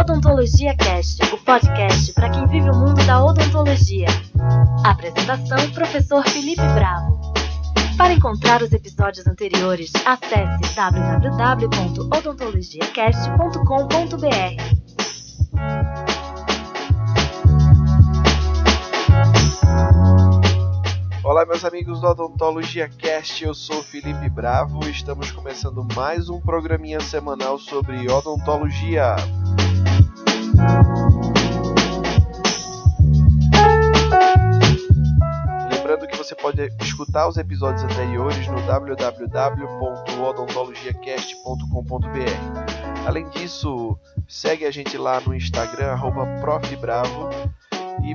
Odontologia Cast, o podcast para quem vive o mundo da odontologia. Apresentação: Professor Felipe Bravo. Para encontrar os episódios anteriores, acesse www.odontologiacast.com.br. Olá, meus amigos do Odontologia Cast, eu sou Felipe Bravo e estamos começando mais um programinha semanal sobre odontologia. Lembrando que você pode escutar os episódios anteriores no www.odontologiacast.com.br. Além disso, segue a gente lá no Instagram, @profbravo e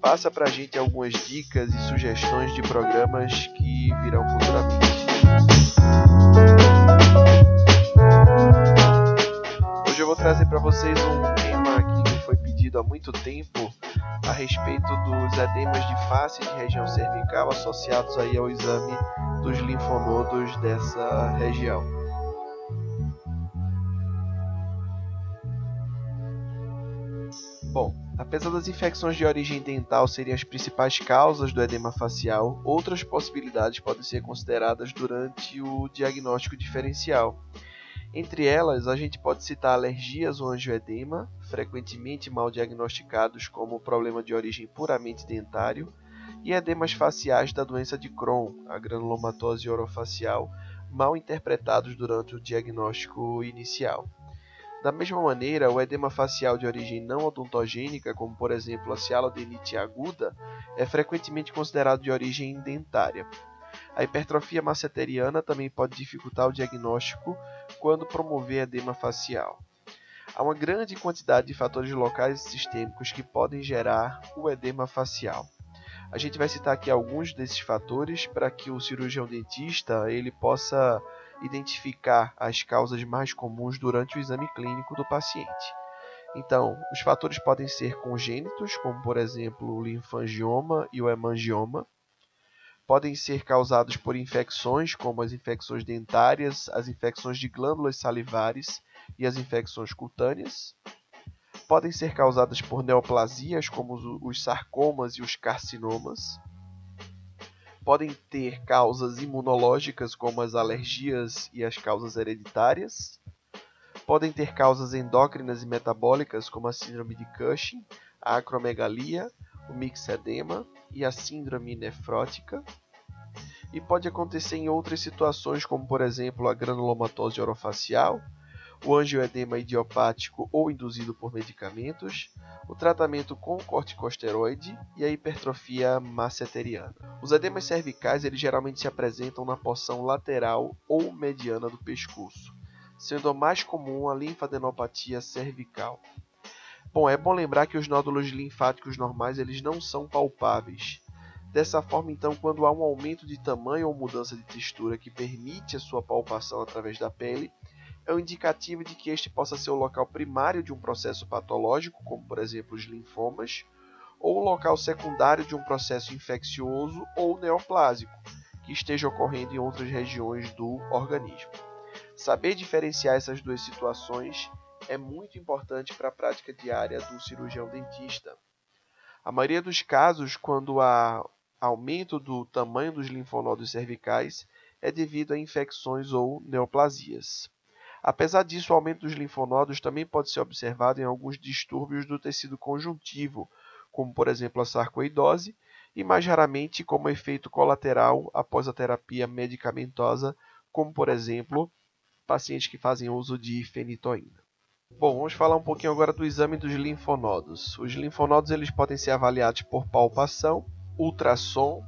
passa pra gente algumas dicas e sugestões de programas que virão futuramente. Hoje eu vou trazer para vocês um pedido há muito tempo a respeito dos edemas de face de região cervical associados aí ao exame dos linfonodos dessa região. Bom, Apesar das infecções de origem dental serem as principais causas do edema facial, outras possibilidades podem ser consideradas durante o diagnóstico diferencial. Entre elas, a gente pode citar alergias ou angioedema, frequentemente mal diagnosticados como problema de origem puramente dentário, e edemas faciais da doença de Crohn, a granulomatose orofacial, mal interpretados durante o diagnóstico inicial. Da mesma maneira, o edema facial de origem não odontogênica, como por exemplo a cialodenite aguda, é frequentemente considerado de origem dentária. A hipertrofia masseteriana também pode dificultar o diagnóstico quando promover edema facial. Há uma grande quantidade de fatores locais e sistêmicos que podem gerar o edema facial. A gente vai citar aqui alguns desses fatores para que o cirurgião dentista ele possa identificar as causas mais comuns durante o exame clínico do paciente. Então, os fatores podem ser congênitos, como por exemplo o linfangioma e o hemangioma. Podem ser causados por infecções, como as infecções dentárias, as infecções de glândulas salivares e as infecções cutâneas. Podem ser causadas por neoplasias, como os sarcomas e os carcinomas. Podem ter causas imunológicas, como as alergias e as causas hereditárias, podem ter causas endócrinas e metabólicas, como a síndrome de Cushing, a acromegalia, o mixedema e a síndrome nefrótica. E pode acontecer em outras situações, como por exemplo a granulomatose orofacial, o angioedema idiopático ou induzido por medicamentos, o tratamento com corticosteroide e a hipertrofia masseteriana. Os edemas cervicais eles geralmente se apresentam na porção lateral ou mediana do pescoço, sendo a mais comum a linfadenopatia cervical. Bom, é bom lembrar que os nódulos linfáticos normais eles não são palpáveis. Dessa forma, então, quando há um aumento de tamanho ou mudança de textura que permite a sua palpação através da pele, é um indicativo de que este possa ser o local primário de um processo patológico, como por exemplo os linfomas, ou o local secundário de um processo infeccioso ou neoplásico, que esteja ocorrendo em outras regiões do organismo. Saber diferenciar essas duas situações é muito importante para a prática diária do cirurgião dentista. A maioria dos casos, quando há aumento do tamanho dos linfonodos cervicais, é devido a infecções ou neoplasias. Apesar disso, o aumento dos linfonodos também pode ser observado em alguns distúrbios do tecido conjuntivo, como por exemplo a sarcoidose, e mais raramente como efeito colateral após a terapia medicamentosa, como por exemplo pacientes que fazem uso de fenitoína. Bom, vamos falar um pouquinho agora do exame dos linfonodos. Os linfonodos eles podem ser avaliados por palpação, ultrassom,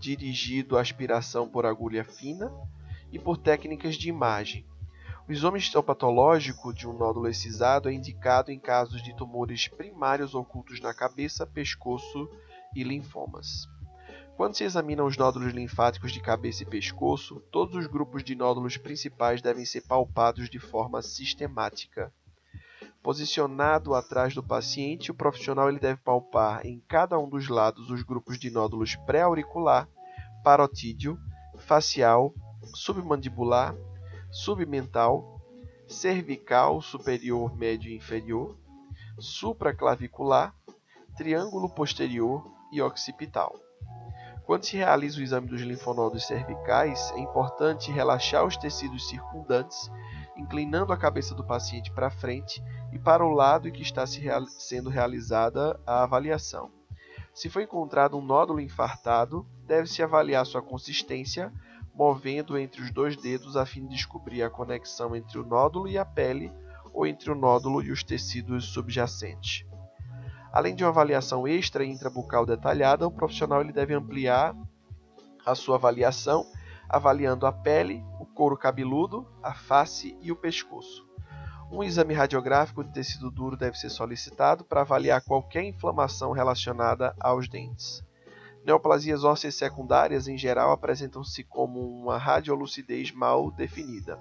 dirigido aspiração por agulha fina e por técnicas de imagem. O exame histopatológico de um nódulo excisado é indicado em casos de tumores primários ocultos na cabeça, pescoço e linfomas. Quando se examinam os nódulos linfáticos de cabeça e pescoço, todos os grupos de nódulos principais devem ser palpados de forma sistemática. Posicionado atrás do paciente, o profissional ele deve palpar em cada um dos lados os grupos de nódulos pré-auricular, parotídeo, facial, submandibular submental, cervical superior, médio e inferior, supraclavicular, triângulo posterior e occipital. Quando se realiza o exame dos linfonodos cervicais, é importante relaxar os tecidos circundantes, inclinando a cabeça do paciente para frente e para o lado em que está se real sendo realizada a avaliação. Se for encontrado um nódulo infartado, deve-se avaliar sua consistência, movendo entre os dois dedos a fim de descobrir a conexão entre o nódulo e a pele ou entre o nódulo e os tecidos subjacentes. Além de uma avaliação extra e intrabucal detalhada, o profissional ele deve ampliar a sua avaliação, avaliando a pele, o couro cabeludo, a face e o pescoço. Um exame radiográfico de tecido duro deve ser solicitado para avaliar qualquer inflamação relacionada aos dentes. Neoplasias ósseas secundárias, em geral, apresentam-se como uma radiolucidez mal definida.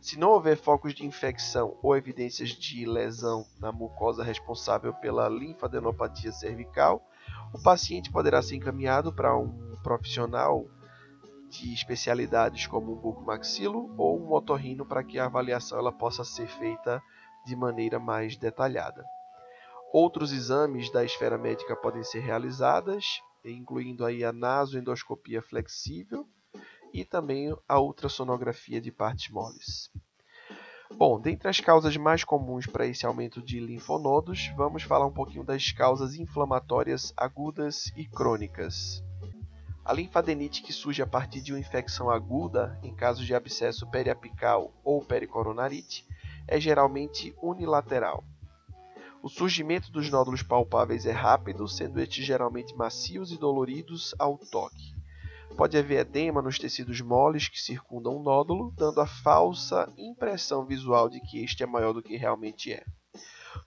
Se não houver focos de infecção ou evidências de lesão na mucosa responsável pela linfadenopatia cervical, o paciente poderá ser encaminhado para um profissional de especialidades como um bucomaxilo ou um otorrino para que a avaliação ela possa ser feita de maneira mais detalhada. Outros exames da esfera médica podem ser realizadas, incluindo aí a nasoendoscopia flexível, e também a ultrassonografia de partes moles. Bom, dentre as causas mais comuns para esse aumento de linfonodos, vamos falar um pouquinho das causas inflamatórias agudas e crônicas. A linfadenite que surge a partir de uma infecção aguda, em casos de abscesso periapical ou pericoronarite, é geralmente unilateral. O surgimento dos nódulos palpáveis é rápido, sendo estes geralmente macios e doloridos ao toque. Pode haver edema nos tecidos moles que circundam o nódulo, dando a falsa impressão visual de que este é maior do que realmente é.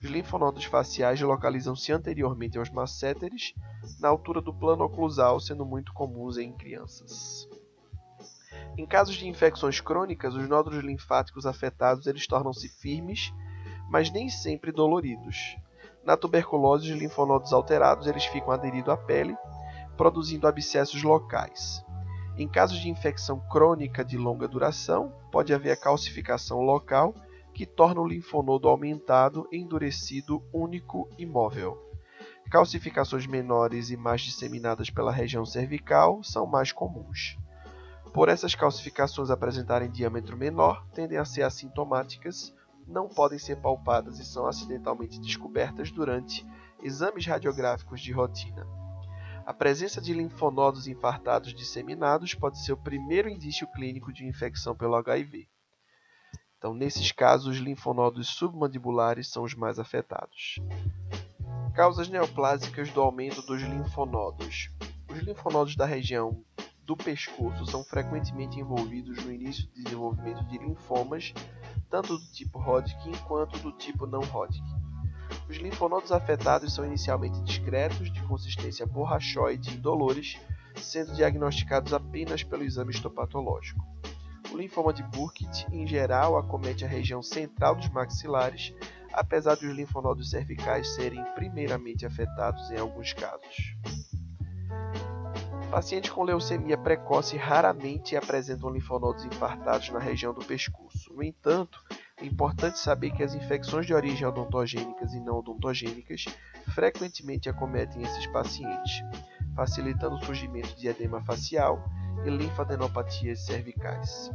Os linfonodos faciais localizam-se anteriormente aos masséteres, na altura do plano oclusal, sendo muito comuns em crianças. Em casos de infecções crônicas, os nódulos linfáticos afetados eles tornam-se firmes, mas nem sempre doloridos. Na tuberculose, os linfonodos alterados eles ficam aderidos à pele, produzindo abscessos locais. Em casos de infecção crônica de longa duração, pode haver a calcificação local, que torna o linfonodo aumentado, endurecido, único e móvel. Calcificações menores e mais disseminadas pela região cervical são mais comuns. Por essas calcificações apresentarem diâmetro menor, tendem a ser assintomáticas, não podem ser palpadas e são acidentalmente descobertas durante exames radiográficos de rotina. A presença de linfonodos infartados disseminados pode ser o primeiro indício clínico de infecção pelo HIV. Então, nesses casos, os linfonodos submandibulares são os mais afetados. Causas neoplásicas do aumento dos linfonodos. Os linfonodos da região do pescoço são frequentemente envolvidos no início do desenvolvimento de linfomas, tanto do tipo Hodgkin quanto do tipo não Hodgkin. Os linfonodos afetados são inicialmente discretos, de consistência borrachoide e indolores, sendo diagnosticados apenas pelo exame histopatológico. O linfoma de Burkitt, em geral, acomete a região central dos maxilares, apesar de os linfonodos cervicais serem primeiramente afetados em alguns casos. Pacientes com leucemia precoce raramente apresentam linfonodos infartados na região do pescoço. No entanto, é importante saber que as infecções de origem odontogênicas e não odontogênicas frequentemente acometem esses pacientes, facilitando o surgimento de edema facial e linfadenopatias cervicais.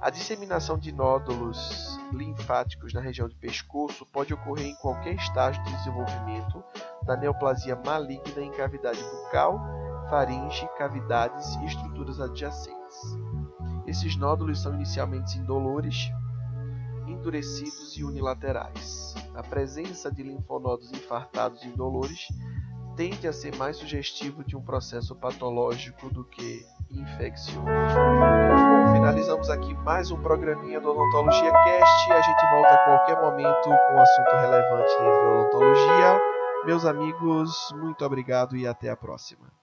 A disseminação de nódulos linfáticos na região do pescoço pode ocorrer em qualquer estágio de desenvolvimento da neoplasia maligna em cavidade bucal, faringe, cavidades e estruturas adjacentes. Esses nódulos são inicialmente indolores, endurecidos e unilaterais. A presença de linfonodos infartados indolores tende a ser mais sugestivo de um processo patológico do que infeccioso. Bom, finalizamos aqui mais um programinha do Odontologia Cast. A gente volta a qualquer momento com um assunto relevante dentro da odontologia. Meus amigos, muito obrigado e até a próxima.